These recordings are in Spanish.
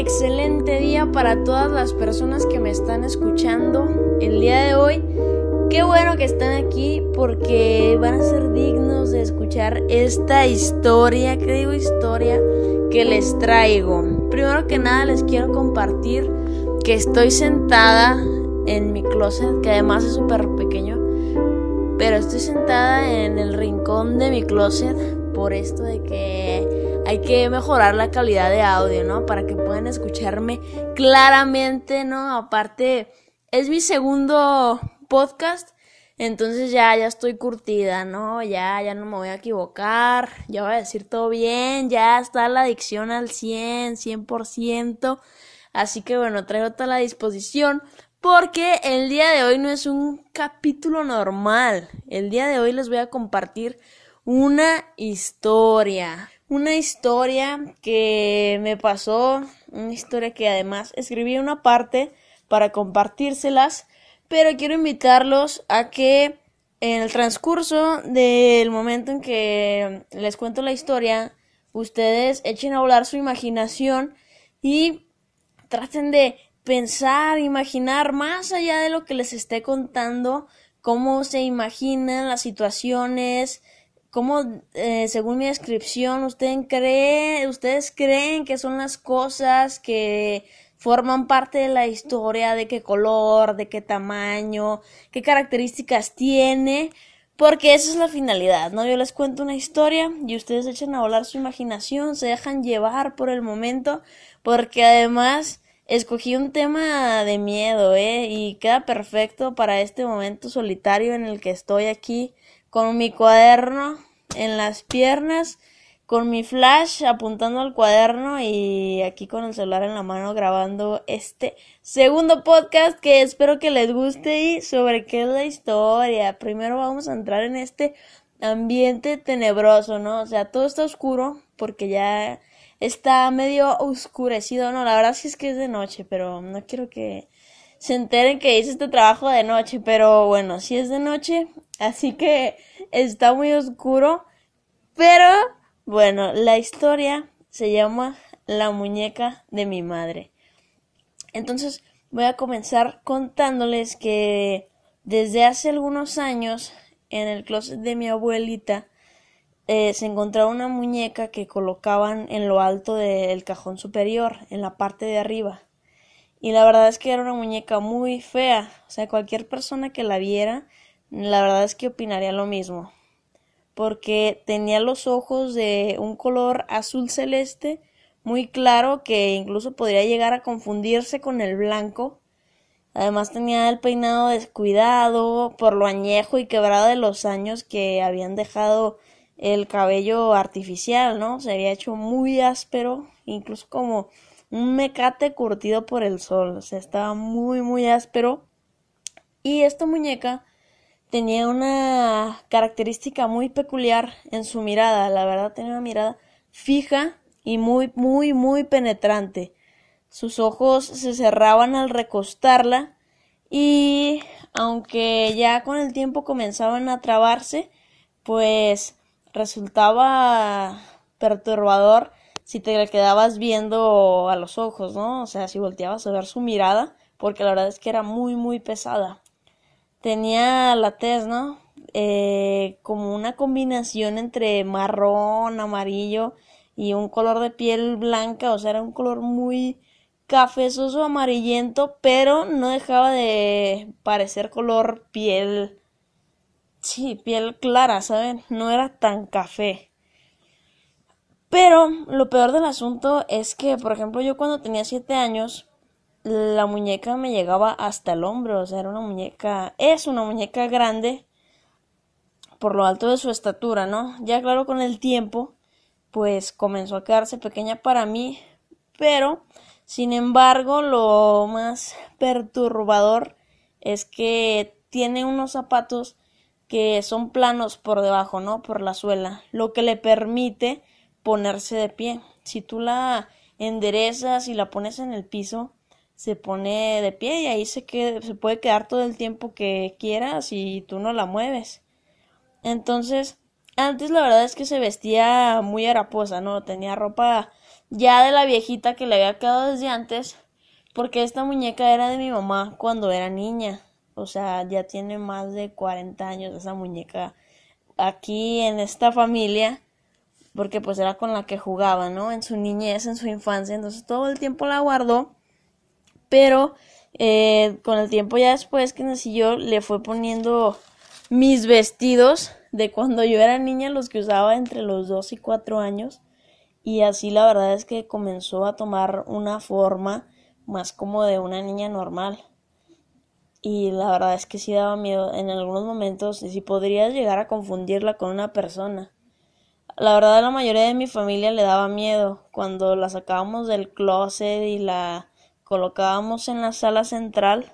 excelente día para todas las personas que me están escuchando el día de hoy. Qué bueno que están aquí porque van a ser dignos de escuchar esta historia, que digo historia, que les traigo. Primero que nada les quiero compartir que estoy sentada en mi closet, que además es súper pequeño, pero estoy sentada en el rincón de mi closet por esto de que hay que mejorar la calidad de audio, ¿no? Para que puedan escucharme claramente, ¿no? Aparte, es mi segundo podcast, entonces ya, ya estoy curtida, ¿no? Ya, ya no me voy a equivocar, ya voy a decir todo bien, ya está la dicción al 100, 100%. Así que bueno, traigo toda la disposición porque el día de hoy no es un capítulo normal. El día de hoy les voy a compartir una historia. Una historia que me pasó, una historia que además escribí una parte para compartírselas, pero quiero invitarlos a que en el transcurso del momento en que les cuento la historia, ustedes echen a volar su imaginación y traten de pensar, imaginar más allá de lo que les esté contando, cómo se imaginan las situaciones, cómo, eh, según mi descripción, ustedes creen, ustedes creen que son las cosas que forman parte de la historia, de qué color, de qué tamaño, qué características tiene, porque esa es la finalidad, ¿no? Yo les cuento una historia y ustedes echan a volar su imaginación, se dejan llevar por el momento, porque además escogí un tema de miedo, ¿eh? Y queda perfecto para este momento solitario en el que estoy aquí con mi cuaderno en las piernas, con mi flash apuntando al cuaderno y aquí con el celular en la mano grabando este segundo podcast que espero que les guste y sobre qué es la historia. Primero vamos a entrar en este ambiente tenebroso, ¿no? O sea, todo está oscuro porque ya está medio oscurecido, no, la verdad sí es que es de noche, pero no quiero que se enteren que hice este trabajo de noche, pero bueno, sí es de noche, así que está muy oscuro, pero bueno, la historia se llama La muñeca de mi madre. Entonces voy a comenzar contándoles que desde hace algunos años en el closet de mi abuelita eh, se encontraba una muñeca que colocaban en lo alto del cajón superior, en la parte de arriba. Y la verdad es que era una muñeca muy fea. O sea, cualquier persona que la viera, la verdad es que opinaría lo mismo. Porque tenía los ojos de un color azul celeste muy claro que incluso podría llegar a confundirse con el blanco. Además tenía el peinado descuidado por lo añejo y quebrado de los años que habían dejado el cabello artificial, ¿no? Se había hecho muy áspero, incluso como un mecate curtido por el sol, o sea, estaba muy, muy áspero. Y esta muñeca tenía una característica muy peculiar en su mirada, la verdad tenía una mirada fija y muy, muy, muy penetrante. Sus ojos se cerraban al recostarla y aunque ya con el tiempo comenzaban a trabarse, pues resultaba perturbador si te quedabas viendo a los ojos, ¿no? O sea, si volteabas a ver su mirada, porque la verdad es que era muy, muy pesada. Tenía la tez, ¿no? Eh, como una combinación entre marrón, amarillo y un color de piel blanca, o sea, era un color muy cafezoso amarillento, pero no dejaba de parecer color piel Sí, piel clara, ¿saben? No era tan café. Pero lo peor del asunto es que, por ejemplo, yo cuando tenía 7 años, la muñeca me llegaba hasta el hombro, o sea, era una muñeca, es una muñeca grande por lo alto de su estatura, ¿no? Ya claro, con el tiempo, pues comenzó a quedarse pequeña para mí, pero, sin embargo, lo más perturbador es que tiene unos zapatos que son planos por debajo, ¿no? Por la suela, lo que le permite ponerse de pie. Si tú la enderezas y la pones en el piso, se pone de pie y ahí se, se puede quedar todo el tiempo que quieras y tú no la mueves. Entonces, antes la verdad es que se vestía muy haraposa, ¿no? Tenía ropa ya de la viejita que le había quedado desde antes, porque esta muñeca era de mi mamá cuando era niña. O sea, ya tiene más de 40 años esa muñeca aquí en esta familia, porque pues era con la que jugaba, ¿no? En su niñez, en su infancia, entonces todo el tiempo la guardó, pero eh, con el tiempo ya después que nací yo, le fue poniendo mis vestidos de cuando yo era niña, los que usaba entre los 2 y 4 años, y así la verdad es que comenzó a tomar una forma más como de una niña normal. Y la verdad es que sí daba miedo en algunos momentos y si podrías llegar a confundirla con una persona. La verdad la mayoría de mi familia le daba miedo cuando la sacábamos del closet y la colocábamos en la sala central.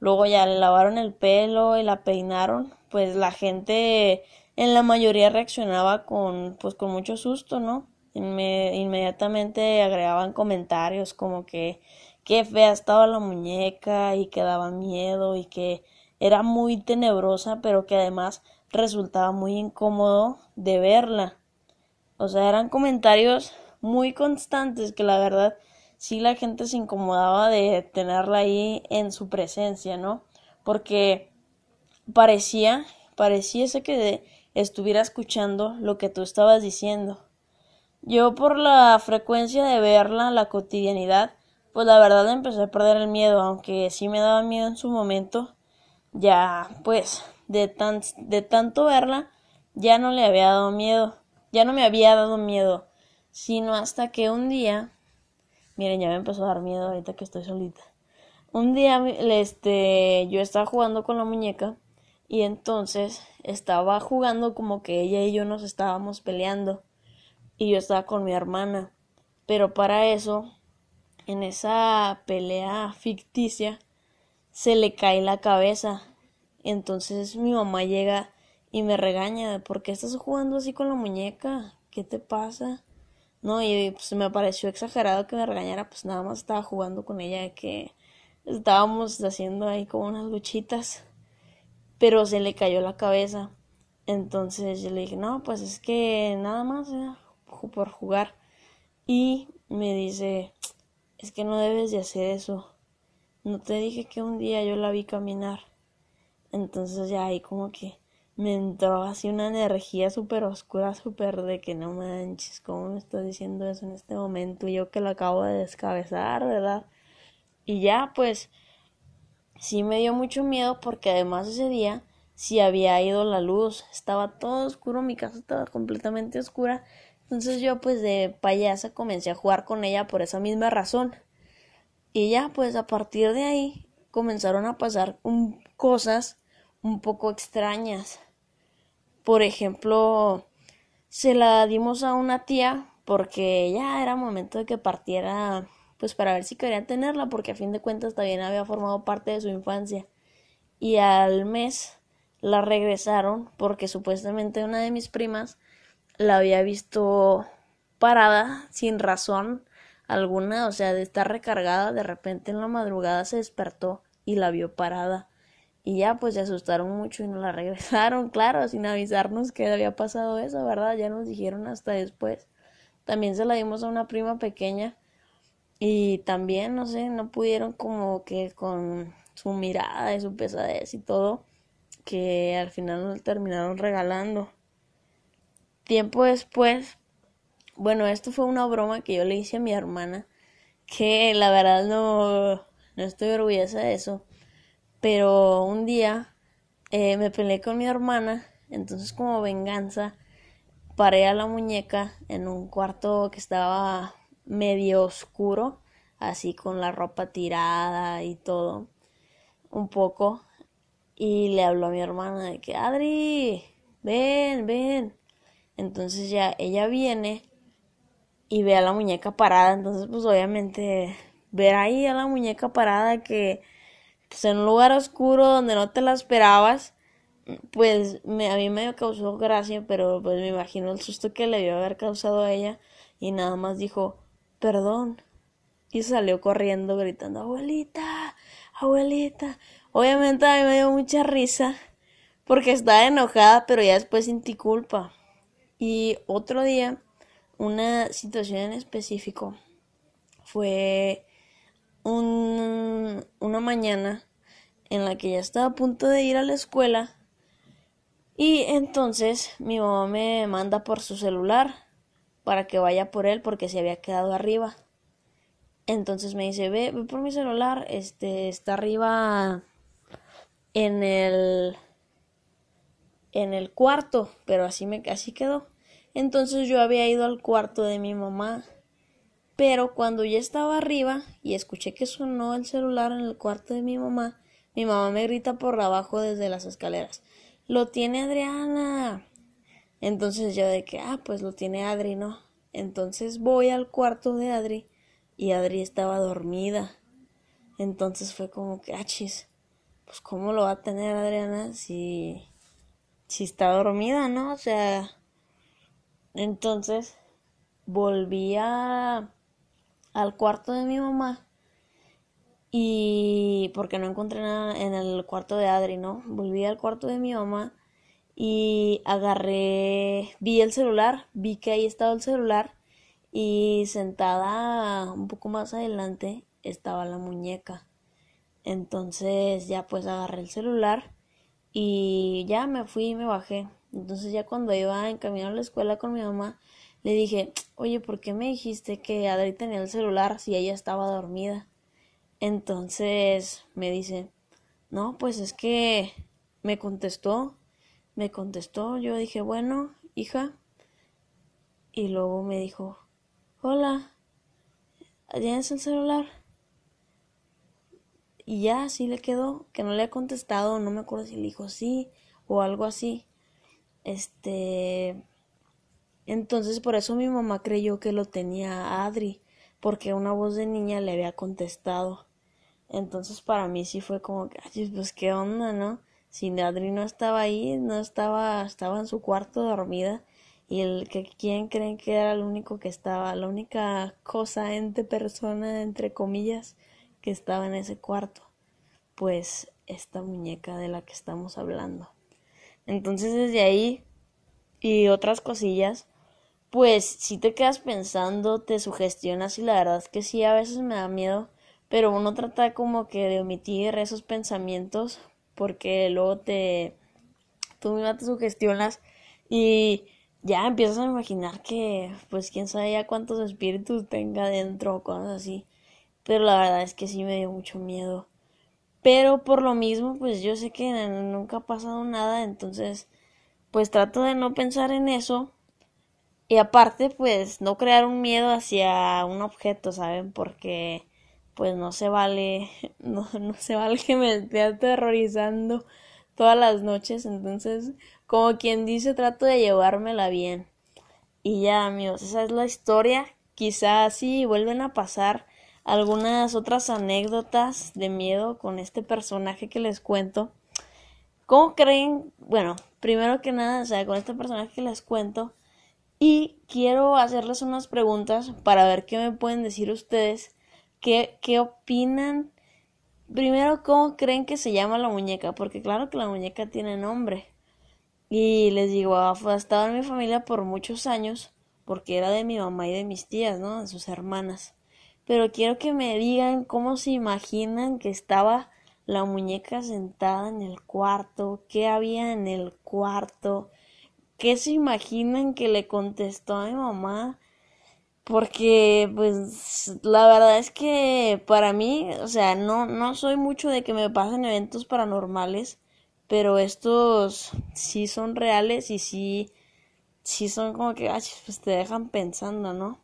Luego ya le lavaron el pelo y la peinaron, pues la gente en la mayoría reaccionaba con pues con mucho susto, ¿no? inmediatamente agregaban comentarios como que qué fea estaba la muñeca y que daba miedo y que era muy tenebrosa, pero que además resultaba muy incómodo de verla. O sea, eran comentarios muy constantes que la verdad sí la gente se incomodaba de tenerla ahí en su presencia, ¿no? Porque parecía, pareciese que estuviera escuchando lo que tú estabas diciendo. Yo por la frecuencia de verla, la cotidianidad, pues la verdad empecé a perder el miedo, aunque sí me daba miedo en su momento, ya pues de, tan, de tanto verla ya no le había dado miedo, ya no me había dado miedo, sino hasta que un día, miren, ya me empezó a dar miedo ahorita que estoy solita. Un día este yo estaba jugando con la muñeca y entonces estaba jugando como que ella y yo nos estábamos peleando y yo estaba con mi hermana, pero para eso en esa pelea ficticia se le cae la cabeza. Entonces mi mamá llega y me regaña, ¿por qué estás jugando así con la muñeca? ¿Qué te pasa? No, y pues me pareció exagerado que me regañara, pues nada más estaba jugando con ella, que estábamos haciendo ahí como unas luchitas, pero se le cayó la cabeza. Entonces yo le dije, no, pues es que nada más por jugar. Y me dice, es que no debes de hacer eso. No te dije que un día yo la vi caminar. Entonces ya ahí como que me entró así una energía súper oscura, súper de que no manches, ¿cómo me estás diciendo eso en este momento? Yo que la acabo de descabezar, ¿verdad? Y ya pues sí me dio mucho miedo porque además ese día sí había ido la luz, estaba todo oscuro, mi casa estaba completamente oscura entonces yo pues de payasa comencé a jugar con ella por esa misma razón. Y ya pues a partir de ahí comenzaron a pasar cosas un poco extrañas. Por ejemplo, se la dimos a una tía porque ya era momento de que partiera pues para ver si quería tenerla porque a fin de cuentas también había formado parte de su infancia. Y al mes la regresaron porque supuestamente una de mis primas la había visto parada sin razón alguna, o sea, de estar recargada, de repente en la madrugada se despertó y la vio parada. Y ya pues se asustaron mucho y nos la regresaron, claro, sin avisarnos que había pasado eso, ¿verdad? Ya nos dijeron hasta después. También se la dimos a una prima pequeña y también, no sé, no pudieron como que con su mirada y su pesadez y todo, que al final nos terminaron regalando. Tiempo después, bueno, esto fue una broma que yo le hice a mi hermana, que la verdad no, no estoy orgullosa de eso, pero un día eh, me peleé con mi hermana, entonces como venganza paré a la muñeca en un cuarto que estaba medio oscuro, así con la ropa tirada y todo, un poco, y le habló a mi hermana de que Adri, ven, ven. Entonces ya ella viene y ve a la muñeca parada. Entonces, pues obviamente ver ahí a la muñeca parada que pues, en un lugar oscuro donde no te la esperabas, pues me, a mí me causó gracia, pero pues me imagino el susto que le dio haber causado a ella y nada más dijo, perdón. Y salió corriendo gritando, abuelita, abuelita. Obviamente a mí me dio mucha risa porque estaba enojada, pero ya después sentí culpa. Y otro día, una situación en específico. Fue un, una mañana en la que ya estaba a punto de ir a la escuela y entonces mi mamá me manda por su celular para que vaya por él porque se había quedado arriba. Entonces me dice, ve, ve por mi celular, este está arriba en el en el cuarto, pero así me así quedó. Entonces yo había ido al cuarto de mi mamá, pero cuando ya estaba arriba y escuché que sonó el celular en el cuarto de mi mamá, mi mamá me grita por abajo desde las escaleras lo tiene Adriana. Entonces yo de que, ah, pues lo tiene Adri, ¿no? Entonces voy al cuarto de Adri y Adri estaba dormida. Entonces fue como que, ah, chis, pues cómo lo va a tener Adriana si, si está dormida, ¿no? O sea, entonces volví a, al cuarto de mi mamá y porque no encontré nada en el cuarto de Adri, ¿no? Volví al cuarto de mi mamá y agarré, vi el celular, vi que ahí estaba el celular y sentada un poco más adelante estaba la muñeca. Entonces ya pues agarré el celular y ya me fui y me bajé. Entonces ya cuando iba en camino a la escuela con mi mamá, le dije, oye, ¿por qué me dijiste que Adri tenía el celular si ella estaba dormida? Entonces me dice, no, pues es que me contestó, me contestó, yo dije, bueno, hija, y luego me dijo, hola, ¿tienes el celular? Y ya así le quedó, que no le ha contestado, no me acuerdo si le dijo sí o algo así. Este, entonces por eso mi mamá creyó que lo tenía Adri, porque una voz de niña le había contestado. Entonces para mí sí fue como que, ay, pues qué onda, ¿no? Si Adri no estaba ahí, no estaba, estaba en su cuarto dormida y el que quién creen que era el único que estaba, la única cosa, ente, persona, entre comillas, que estaba en ese cuarto, pues esta muñeca de la que estamos hablando. Entonces desde ahí y otras cosillas, pues si te quedas pensando, te sugestionas y la verdad es que sí, a veces me da miedo pero uno trata como que de omitir esos pensamientos porque luego te tú misma te sugestionas y ya empiezas a imaginar que pues quién sabe ya cuántos espíritus tenga dentro o cosas así pero la verdad es que sí me dio mucho miedo. Pero por lo mismo pues yo sé que nunca ha pasado nada entonces pues trato de no pensar en eso y aparte pues no crear un miedo hacia un objeto saben porque pues no se vale, no, no se vale que me esté aterrorizando todas las noches, entonces, como quien dice, trato de llevármela bien. Y ya, amigos, esa es la historia. Quizás sí vuelven a pasar algunas otras anécdotas de miedo con este personaje que les cuento. ¿Cómo creen? Bueno, primero que nada, o sea, con este personaje que les cuento. Y quiero hacerles unas preguntas para ver qué me pueden decir ustedes ¿Qué, qué opinan? Primero, ¿cómo creen que se llama la muñeca? Porque claro que la muñeca tiene nombre. Y les digo, ha estado en mi familia por muchos años, porque era de mi mamá y de mis tías, ¿no? De sus hermanas. Pero quiero que me digan cómo se imaginan que estaba la muñeca sentada en el cuarto, qué había en el cuarto, qué se imaginan que le contestó a mi mamá porque, pues, la verdad es que para mí, o sea, no, no soy mucho de que me pasen eventos paranormales, pero estos sí son reales y sí, sí son como que, ay, pues te dejan pensando, ¿no?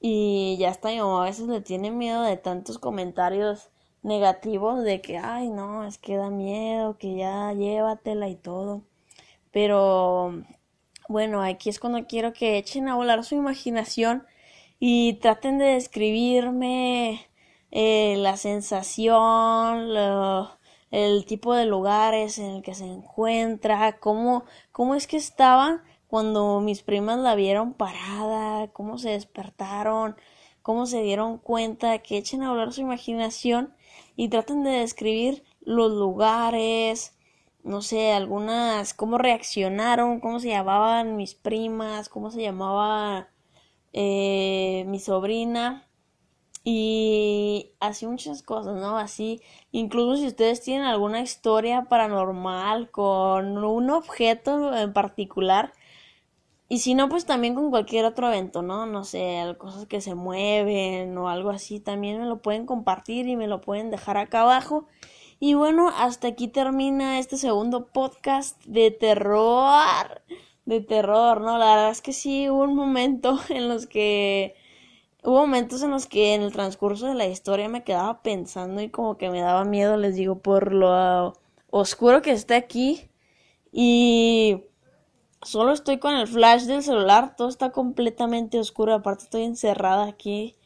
Y ya está, mi mamá a veces le tiene miedo de tantos comentarios negativos de que, ay, no, es que da miedo, que ya llévatela y todo. Pero bueno, aquí es cuando quiero que echen a volar su imaginación y traten de describirme eh, la sensación, el tipo de lugares en el que se encuentra, cómo, cómo es que estaba cuando mis primas la vieron parada, cómo se despertaron, cómo se dieron cuenta, que echen a volar su imaginación y traten de describir los lugares, no sé, algunas, cómo reaccionaron, cómo se llamaban mis primas, cómo se llamaba eh, mi sobrina y así muchas cosas, ¿no? Así, incluso si ustedes tienen alguna historia paranormal con un objeto en particular, y si no, pues también con cualquier otro evento, ¿no? No sé, cosas que se mueven o algo así, también me lo pueden compartir y me lo pueden dejar acá abajo. Y bueno, hasta aquí termina este segundo podcast de terror. De terror, ¿no? La verdad es que sí, hubo un momento en los que... Hubo momentos en los que en el transcurso de la historia me quedaba pensando y como que me daba miedo, les digo, por lo oscuro que está aquí. Y solo estoy con el flash del celular, todo está completamente oscuro, aparte estoy encerrada aquí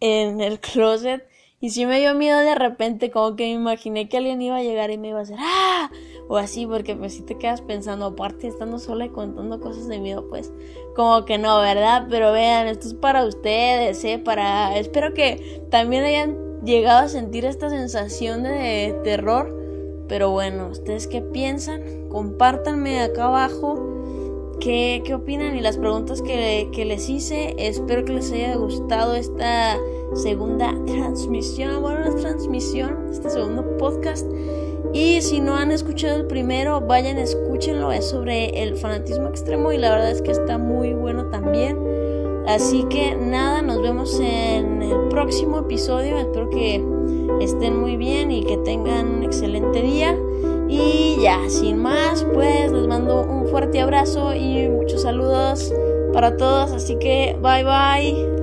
en el closet y sí me dio miedo de repente, como que me imaginé que alguien iba a llegar y me iba a hacer ¡ah! o así, porque pues si te quedas pensando, aparte estando sola y contando cosas de miedo, pues como que no, ¿verdad? Pero vean, esto es para ustedes, ¿eh? Para... Espero que también hayan llegado a sentir esta sensación de terror. Pero bueno, ¿ustedes qué piensan? Compártanme acá abajo qué, opinan y las preguntas que, que, les hice. Espero que les haya gustado esta segunda transmisión, bueno, una transmisión, este segundo podcast. Y si no han escuchado el primero, vayan, escúchenlo. Es sobre el fanatismo extremo y la verdad es que está muy bueno también. Así que nada, nos vemos en el próximo episodio. Espero que estén muy bien y que tengan un excelente día. Y ya, sin más, pues les mando un fuerte abrazo y muchos saludos para todos. Así que bye bye.